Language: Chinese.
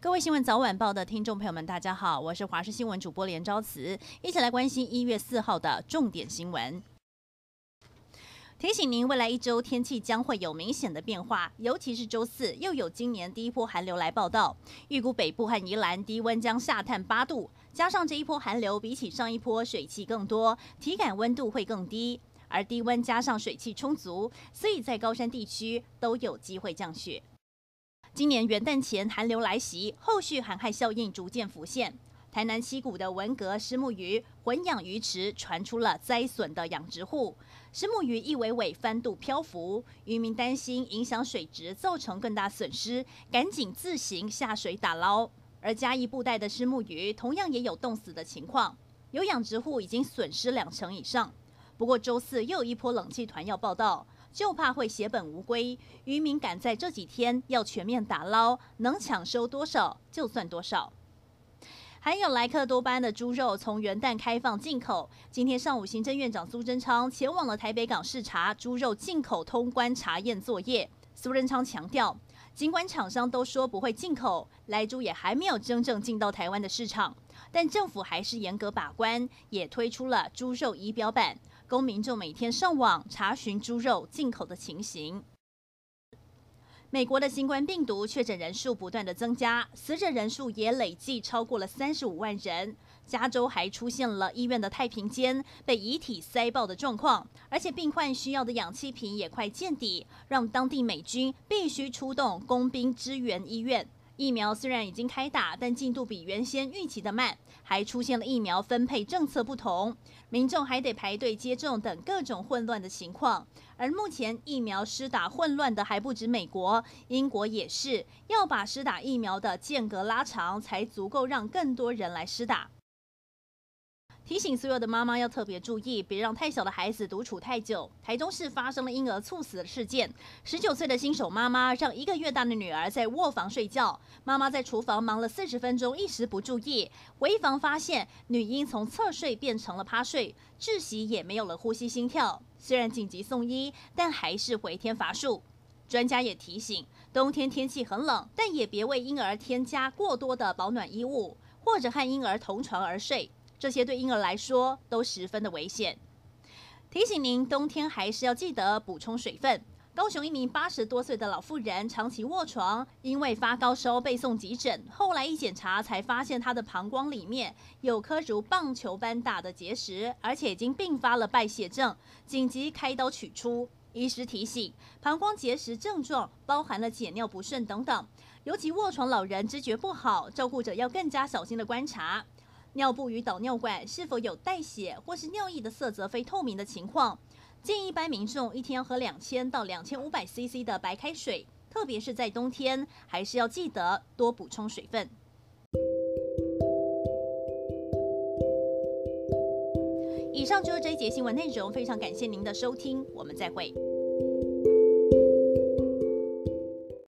各位新闻早晚报的听众朋友们，大家好，我是华视新闻主播连昭慈，一起来关心一月四号的重点新闻。提醒您，未来一周天气将会有明显的变化，尤其是周四又有今年第一波寒流来报道，预估北部和宜兰低温将下探八度，加上这一波寒流比起上一波水汽更多，体感温度会更低，而低温加上水汽充足，所以在高山地区都有机会降雪。今年元旦前寒流来袭，后续寒害效应逐渐浮现。台南溪谷的文革虱目鱼混养鱼池传出了灾损的养殖户，虱目鱼一尾尾翻肚漂浮，渔民担心影响水质，造成更大损失，赶紧自行下水打捞。而嘉义布袋的虱目鱼同样也有冻死的情况，有养殖户已经损失两成以上。不过周四又有一波冷气团要报到，就怕会血本无归，渔民赶在这几天要全面打捞，能抢收多少就算多少。还有莱克多巴胺的猪肉从元旦开放进口。今天上午，行政院长苏贞昌前往了台北港视察猪肉进口通关查验作业。苏贞昌强调，尽管厂商都说不会进口，莱猪也还没有真正进到台湾的市场，但政府还是严格把关，也推出了猪肉仪表板，供民众每天上网查询猪肉进口的情形。美国的新冠病毒确诊人数不断的增加，死者人数也累计超过了三十五万人。加州还出现了医院的太平间被遗体塞爆的状况，而且病患需要的氧气瓶也快见底，让当地美军必须出动工兵支援医院。疫苗虽然已经开打，但进度比原先预期的慢，还出现了疫苗分配政策不同，民众还得排队接种等各种混乱的情况。而目前疫苗施打混乱的还不止美国，英国也是要把施打疫苗的间隔拉长，才足够让更多人来施打。提醒所有的妈妈要特别注意，别让太小的孩子独处太久。台中市发生了婴儿猝死的事件，十九岁的新手妈妈让一个月大的女儿在卧房睡觉，妈妈在厨房忙了四十分钟，一时不注意，回房发现女婴从侧睡变成了趴睡，窒息也没有了呼吸心跳。虽然紧急送医，但还是回天乏术。专家也提醒，冬天天气很冷，但也别为婴儿添加过多的保暖衣物，或者和婴儿同床而睡。这些对婴儿来说都十分的危险。提醒您，冬天还是要记得补充水分。高雄一名八十多岁的老妇人长期卧床，因为发高烧被送急诊，后来一检查才发现她的膀胱里面有颗如棒球般大的结石，而且已经并发了败血症，紧急开刀取出。医师提醒，膀胱结石症状包含了解尿不顺等等，尤其卧床老人知觉不好，照顾者要更加小心的观察。尿布与导尿管是否有带血或是尿液的色泽非透明的情况？建议一般民众一天要喝两千到两千五百 CC 的白开水，特别是在冬天，还是要记得多补充水分。以上就是这一节新闻内容，非常感谢您的收听，我们再会。